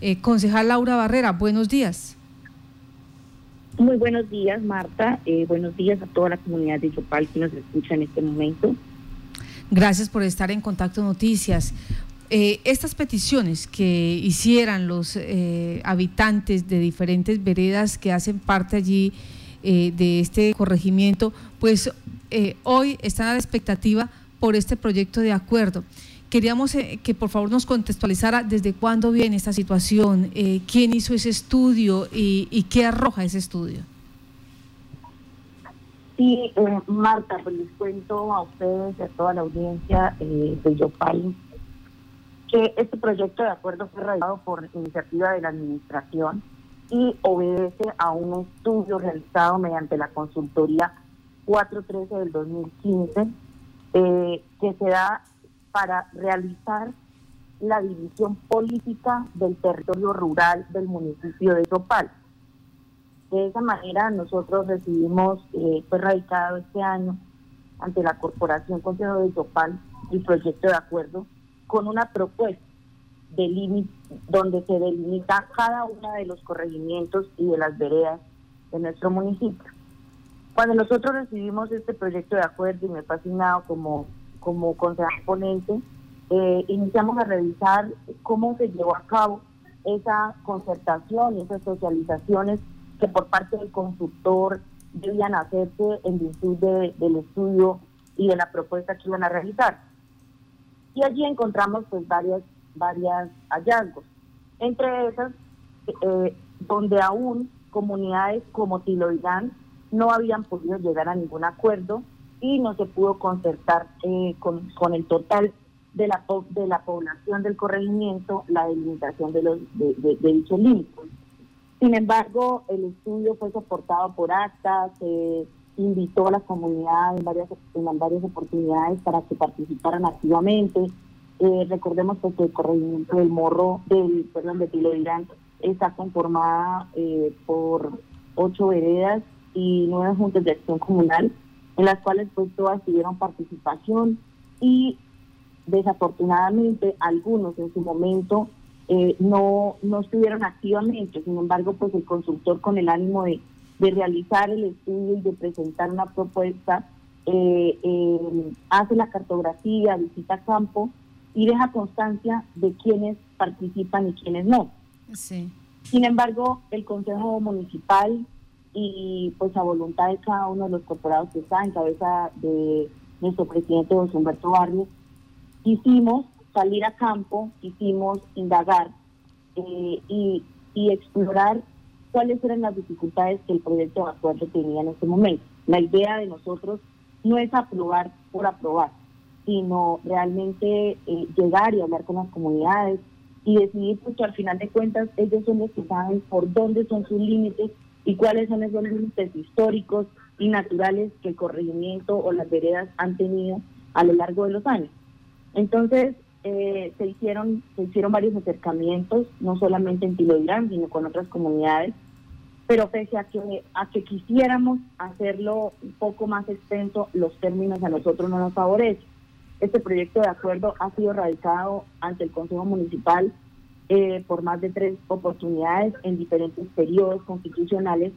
Eh, concejal Laura Barrera, buenos días. Muy buenos días, Marta. Eh, buenos días a toda la comunidad de Yopal que nos escucha en este momento. Gracias por estar en Contacto Noticias. Eh, estas peticiones que hicieran los eh, habitantes de diferentes veredas que hacen parte allí eh, de este corregimiento, pues hoy están a la expectativa por este proyecto de acuerdo. Queríamos que por favor nos contextualizara desde cuándo viene esta situación, quién hizo ese estudio y, qué arroja ese estudio. Sí, Marta, pues les cuento a ustedes y a toda la audiencia de Yopal que este proyecto de acuerdo fue realizado por iniciativa de la Administración y obedece a un estudio realizado mediante la consultoría 413 del 2015 eh, que se da para realizar la división política del territorio rural del municipio de Topal. De esa manera nosotros recibimos, eh, fue radicado este año ante la Corporación Consejo de Topal el proyecto de acuerdo con una propuesta de donde se delimita cada uno de los corregimientos y de las veredas de nuestro municipio. Cuando nosotros recibimos este proyecto de acuerdo y me he fascinado como, como concejal ponente, eh, iniciamos a revisar cómo se llevó a cabo esa concertación esas socializaciones que por parte del consultor debían hacerse en virtud del estudio y de la propuesta que iban a realizar. Y allí encontramos pues varias, varias hallazgos. Entre esas, eh, donde aún comunidades como Tiloidán no habían podido llegar a ningún acuerdo y no se pudo concertar eh, con, con, el total de la, de la población del corregimiento la delimitación de, los, de, dicho límite. Sin embargo, el estudio fue soportado por actas, se invitó a la comunidad en varias, en varias oportunidades para que participaran activamente. Eh, recordemos que el corregimiento del Morro, del, perdón, de Tilo Irán, está conformada eh, por ocho veredas y nueve juntas de acción comunal, en las cuales pues todas tuvieron participación y desafortunadamente algunos en su momento eh, no, no estuvieron activamente, sin embargo pues el consultor con el ánimo de de realizar el estudio y de presentar una propuesta, eh, eh, hace la cartografía, visita campo y deja constancia de quienes participan y quienes no. Sin embargo, el Consejo Municipal y pues a voluntad de cada uno de los corporados que está en cabeza de nuestro presidente José Humberto Barrios, quisimos salir a campo, quisimos indagar eh, y, y explorar cuáles eran las dificultades que el proyecto de acuerdo tenía en este momento. La idea de nosotros no es aprobar por aprobar, sino realmente eh, llegar y hablar con las comunidades y decidir, porque al final de cuentas ellos son los que saben por dónde son sus límites y cuáles son esos límites históricos y naturales que el corregimiento o las veredas han tenido a lo largo de los años. Entonces, eh, se hicieron se hicieron varios acercamientos, no solamente en Tiloirán, sino con otras comunidades, pero pese a que, a que quisiéramos hacerlo un poco más extenso, los términos a nosotros no nos favorecen. Este proyecto de acuerdo ha sido radicado ante el Consejo Municipal eh, por más de tres oportunidades en diferentes periodos constitucionales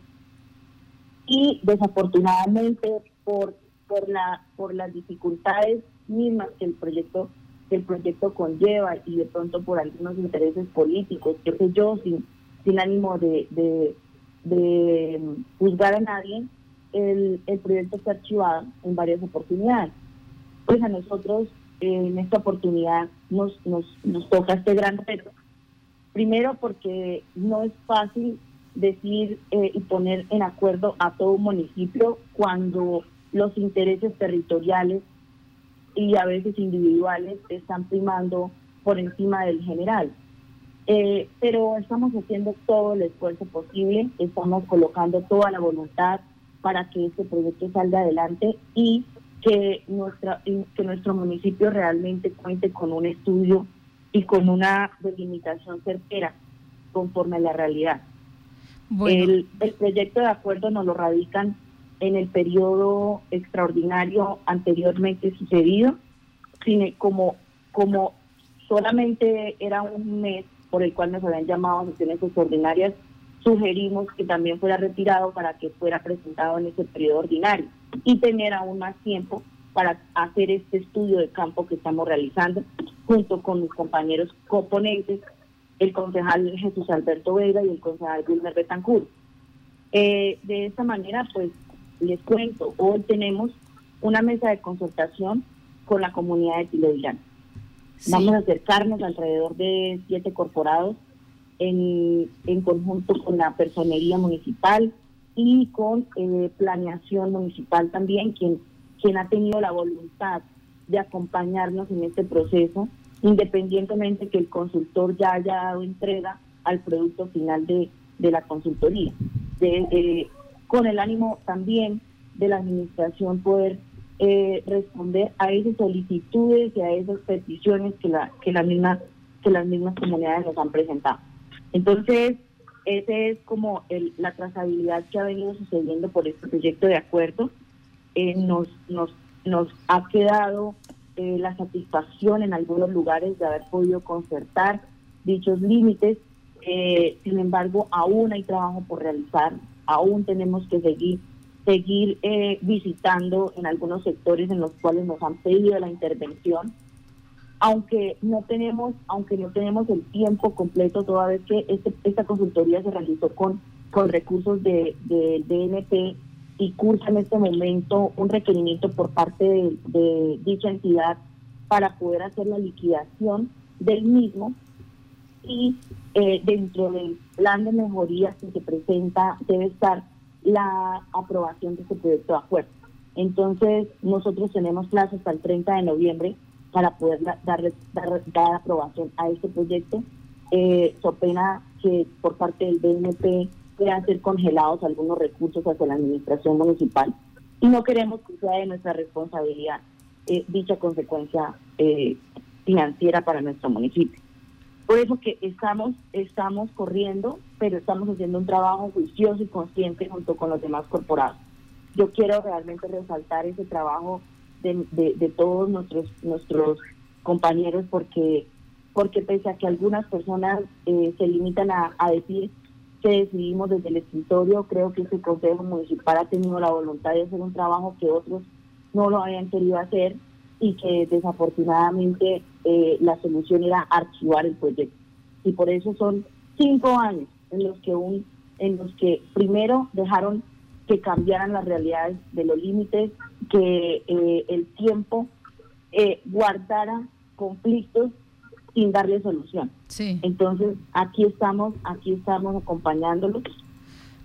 y desafortunadamente por, por, la, por las dificultades mismas que el proyecto el proyecto conlleva y de pronto por algunos intereses políticos, que sé yo, sin, sin ánimo de, de, juzgar a nadie, el, el proyecto está archivado en varias oportunidades. Pues a nosotros en esta oportunidad nos, nos, nos toca este gran reto. Primero porque no es fácil decir eh, y poner en acuerdo a todo un municipio cuando los intereses territoriales y a veces individuales están primando por encima del general. Eh, pero estamos haciendo todo el esfuerzo posible, estamos colocando toda la voluntad para que este proyecto salga adelante y que, nuestra, que nuestro municipio realmente cuente con un estudio y con una delimitación certera conforme a la realidad. El, el proyecto de acuerdo nos lo radican en el periodo extraordinario anteriormente sucedido, como, como solamente era un mes por el cual nos habían llamado a sesiones extraordinarias, sugerimos que también fuera retirado para que fuera presentado en ese periodo ordinario y tener aún más tiempo para hacer este estudio de campo que estamos realizando junto con mis compañeros coponentes, el concejal Jesús Alberto Vega y el concejal Wilmer Betancourt. Eh, de esta manera, pues les cuento, hoy tenemos una mesa de consultación con la comunidad de Tilodirán. Vamos a acercarnos alrededor de siete corporados en, en conjunto con la personería municipal y con eh, planeación municipal también, quien, quien ha tenido la voluntad de acompañarnos en este proceso, independientemente que el consultor ya haya dado entrega al producto final de, de la consultoría. De, con el ánimo también de la administración poder eh, responder a esas solicitudes y a esas peticiones que la que la misma que las mismas comunidades nos han presentado. Entonces, esa es como el, la trazabilidad que ha venido sucediendo por este proyecto de acuerdo. Eh, nos, nos, nos ha quedado eh, la satisfacción en algunos lugares de haber podido concertar dichos límites. Eh, sin embargo, aún hay trabajo por realizar, aún tenemos que seguir seguir visitando en algunos sectores en los cuales nos han pedido la intervención aunque no tenemos, aunque no tenemos el tiempo completo, toda vez que este, esta consultoría se realizó con, con recursos del de, DNP y cursa en este momento un requerimiento por parte de, dicha entidad para poder hacer la liquidación del mismo y eh, dentro del plan de mejorías que se presenta debe estar la aprobación de este proyecto de acuerdo. Entonces, nosotros tenemos plazo hasta el 30 de noviembre para poder dar, dar, aprobación a este proyecto. Eh, so pena que por parte del BNP puedan ser congelados algunos recursos hacia la administración municipal y no queremos que sea de nuestra responsabilidad eh, dicha consecuencia eh, financiera para nuestro municipio. Por eso que estamos, estamos corriendo, pero estamos haciendo un trabajo juicioso y consciente junto con los demás corporados. Yo quiero realmente resaltar ese trabajo de, todos nuestros nuestros compañeros porque porque pese a que algunas personas eh, se limitan a, decir que decidimos desde el escritorio, creo que este Consejo Municipal ha tenido la voluntad de hacer un trabajo que otros no lo habían querido hacer y que desafortunadamente eh, la solución era archivar el proyecto. Y por eso son cinco años en los que un, en los que primero dejaron que cambiaran las realidades de los límites, que eh, el tiempo eh, guardara conflictos sin darle solución. Sí. Entonces, aquí estamos, aquí estamos acompañándolos.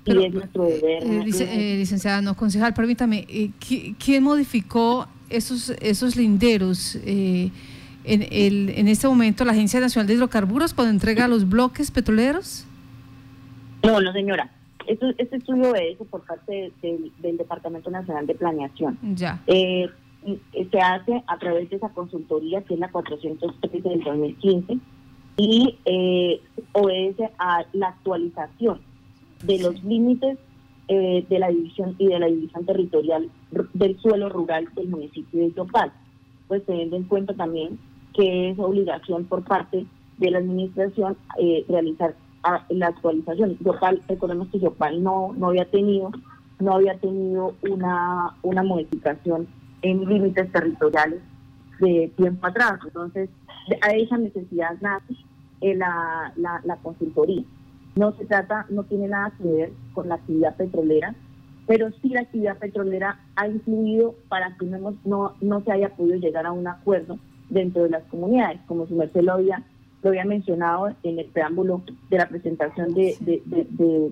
y es nuestro deber. Eh, licenciada, no, concejal, permítame, ¿quién modificó esos, esos linderos? en, el, en este momento, la Agencia Nacional de Hidrocarburos, cuando entrega los bloques petroleros? No, no, señora. Esto, este estudio es por parte del Departamento Nacional de Planeación. Ya. Eh, se hace a través de esa consultoría que es la 403 del 2015 y eh, obedece a la actualización de los límites eh, de la división y de la división territorial del suelo rural del municipio de Yopal, pues teniendo en cuenta también que es obligación por parte de la administración eh, realizar la actualización. Yopal, recordemos que Yopal no, no había tenido, no había tenido una, una modificación en límites territoriales de tiempo atrás. Entonces, a esa necesidad nace eh, la, la, la, consultoría. No se trata, no tiene nada que ver con la actividad petrolera, pero sí la actividad petrolera ha influido para que no, no, no se haya podido llegar a un acuerdo dentro de las comunidades, como su merced lo había lo había mencionado en el preámbulo de la presentación de,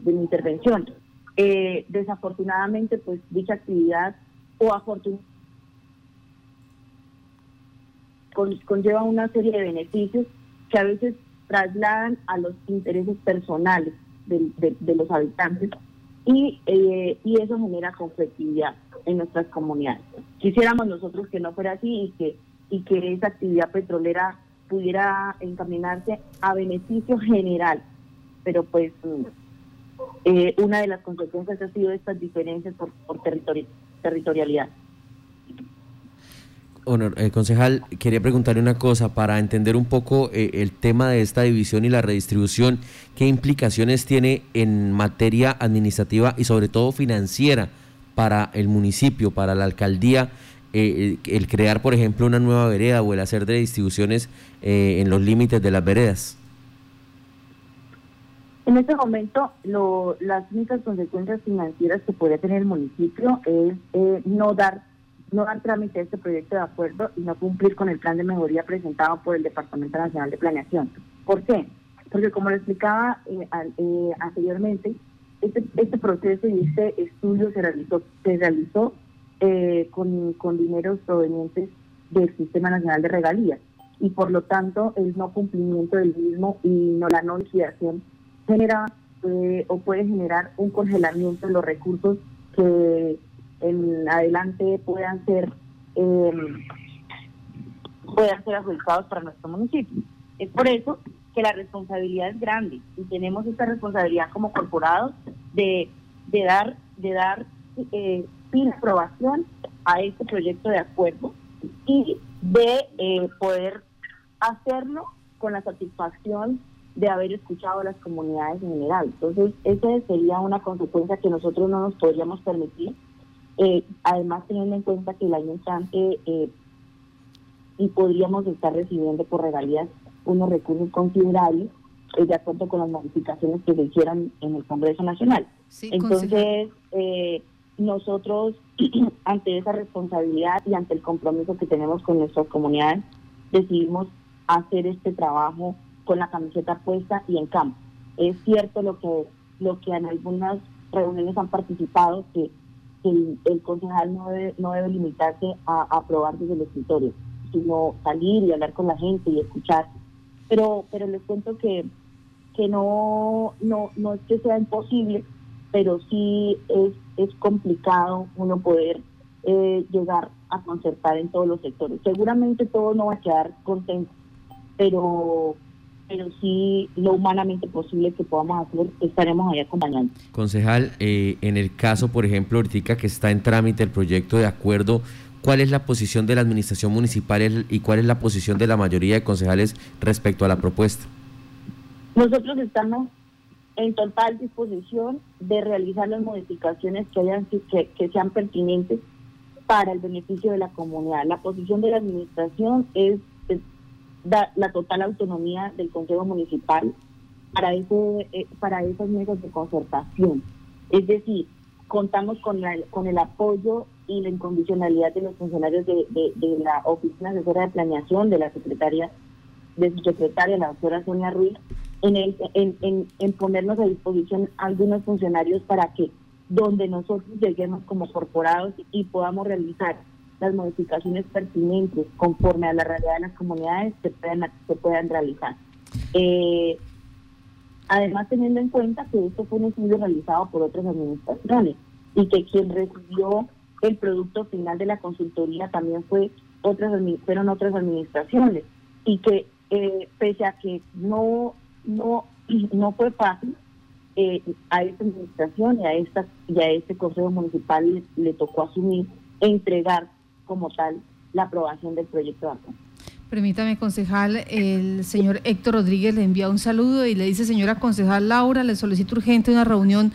mi intervención. Eh, desafortunadamente, pues dicha actividad o afortunadamente conlleva una serie de beneficios que a veces trasladan a los intereses personales de, los habitantes y, eh, y eso genera conflictividad en nuestras comunidades. Quisiéramos nosotros que no fuera así y que, y que esa actividad petrolera pudiera encaminarse a beneficio general, pero pues eh, una de las consecuencias ha sido estas diferencias por, por territorialidad. Eh, concejal, quería preguntarle una cosa para entender un poco eh, el tema de esta división y la redistribución, ¿qué implicaciones tiene en materia administrativa y sobre todo financiera para el municipio, para la alcaldía, eh, el crear, por ejemplo, una nueva vereda o el hacer redistribuciones en los límites de las veredas? En este momento, las únicas consecuencias financieras que podría tener el municipio es no dar no dar trámite a este proyecto de acuerdo y no cumplir con el plan de mejoría presentado por el Departamento Nacional de Planeación. ¿Por qué? Porque como lo explicaba eh, eh, anteriormente, este, este proceso y este estudio se realizó, se realizó eh, con, con dineros provenientes del Sistema Nacional de Regalías y por lo tanto el no cumplimiento del mismo y no la no liquidación genera o puede generar un congelamiento de los recursos que en adelante puedan ser eh, puedan ser adjudicados para nuestro municipio. Es por eso que la responsabilidad es grande y tenemos esta responsabilidad como corporados de, de dar de dar eh, fin aprobación a este proyecto de acuerdo y de eh, poder hacerlo con la satisfacción de haber escuchado a las comunidades en general. Entonces, esa sería una consecuencia que nosotros no nos podríamos permitir eh, además, teniendo en cuenta que el año entrante eh, y podríamos estar recibiendo por regalías unos recursos considerables eh, de acuerdo con las modificaciones que se hicieron en el Congreso Nacional. Entonces, eh, nosotros, ante esa responsabilidad y ante el compromiso que tenemos con nuestras comunidades, decidimos hacer este trabajo con la camiseta puesta y en campo. Es cierto lo que, lo que en algunas reuniones han participado, que el, el concejal no debe, no debe limitarse a, aprobar desde el escritorio, sino salir y hablar con la gente y escuchar. Pero, pero les cuento que, que no, no, no es que sea imposible, pero sí es, es complicado uno poder eh, llegar a concertar en todos los sectores. Seguramente todo no va a quedar contento, pero pero sí lo humanamente posible que podamos hacer, estaremos ahí acompañando. Concejal, eh, en el caso, por ejemplo, ahorita que está en trámite el proyecto de acuerdo, ¿cuál es la posición de la administración municipal y cuál es la posición de la mayoría de concejales respecto a la propuesta? Nosotros estamos en total disposición de realizar las modificaciones que, hayan, que, que sean pertinentes para el beneficio de la comunidad. La posición de la administración es da la total autonomía del Consejo Municipal para, eso, eh, para esas mesas de concertación. Es decir, contamos con, con el apoyo y la incondicionalidad de los funcionarios de, de, la Oficina Asesora de Planeación, de la secretaria, de su secretaria, la doctora Sonia Ruiz, en, el, en, en, en ponernos a disposición algunos funcionarios para que donde nosotros lleguemos como corporados y podamos realizar las modificaciones pertinentes conforme a la realidad de las comunidades se puedan, se puedan realizar. Eh, además, teniendo en cuenta que esto fue un estudio realizado por otras administraciones y que quien recibió el producto final de la consultoría también fue otras fueron otras administraciones y que eh, pese a que no no no fue fácil eh, a esta administración y a esta y a este consejo municipal le, le tocó asumir entregar como tal la aprobación del proyecto de acuerdo. Permítame, concejal, el señor Héctor Rodríguez le envía un saludo y le dice, señora concejal Laura, le solicito urgente una reunión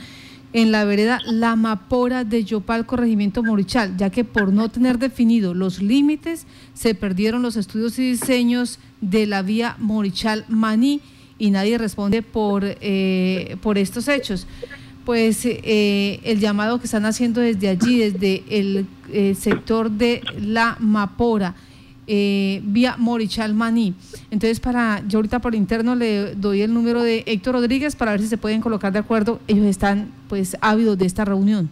en la vereda La Mapora de Yopal, corregimiento Morichal, ya que por no tener definido los límites se perdieron los estudios y diseños de la vía Morichal-Maní y nadie responde por, eh, por estos hechos pues eh, el llamado que están haciendo desde allí, desde el eh, sector de La Mapora, eh, vía Morichal Maní. Entonces, para yo ahorita por interno le doy el número de Héctor Rodríguez para ver si se pueden colocar de acuerdo. Ellos están pues ávidos de esta reunión.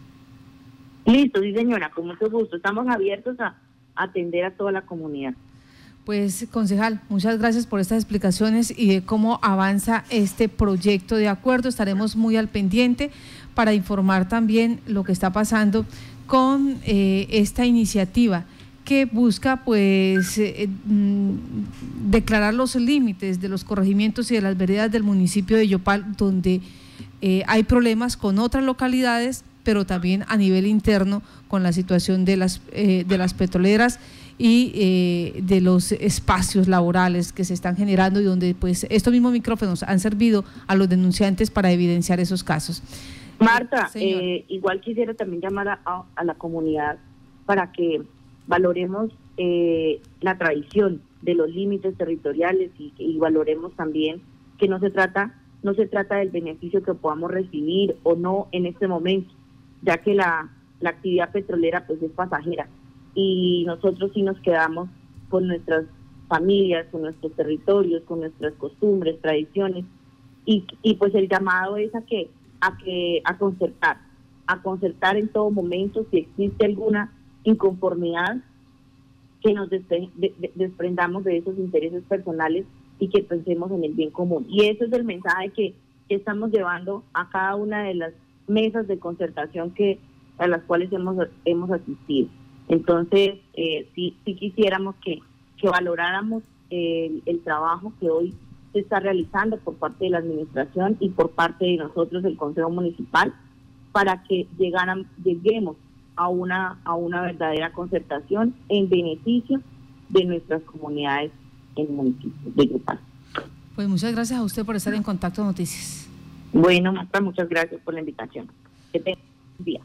Listo, sí señora, con mucho gusto. Estamos abiertos a atender a toda la comunidad. Pues, concejal, muchas gracias por estas explicaciones y de cómo avanza este proyecto de acuerdo. Estaremos muy al pendiente para informar también lo que está pasando con eh, esta iniciativa que busca pues eh, mm, declarar los límites de los corregimientos y de las veredas del municipio de Yopal donde eh, hay problemas con otras localidades pero también a nivel interno con la situación de las de las petroleras y eh, de los espacios laborales que se están generando y donde pues estos mismos micrófonos han servido a los denunciantes para evidenciar esos casos. Marta, eh, igual quisiera también llamar a, la comunidad para que valoremos eh, la tradición de los límites territoriales y, y valoremos también que no se trata no se trata del beneficio que podamos recibir o no en este momento, ya que la, la actividad petrolera pues es pasajera y nosotros sí nos quedamos con nuestras familias, con nuestros territorios, con nuestras costumbres, tradiciones y, y pues el llamado es a que a que a concertar, a concertar en todo momento si existe alguna inconformidad que nos desprendamos de esos intereses personales y que pensemos en el bien común. Y ese es el mensaje que, estamos llevando a cada una de las mesas de concertación que a las cuales hemos, hemos asistido. Entonces, eh, sí, quisiéramos que, que valoráramos el, el trabajo que hoy se está realizando por parte de la administración y por parte de nosotros, el Consejo Municipal, para que llegaran, lleguemos a una, a una verdadera concertación en beneficio de nuestras comunidades en el municipio de Yopal. Pues muchas gracias a usted por estar en Contacto Noticias. Bueno, Marta, muchas gracias por la invitación. Que tenga un día.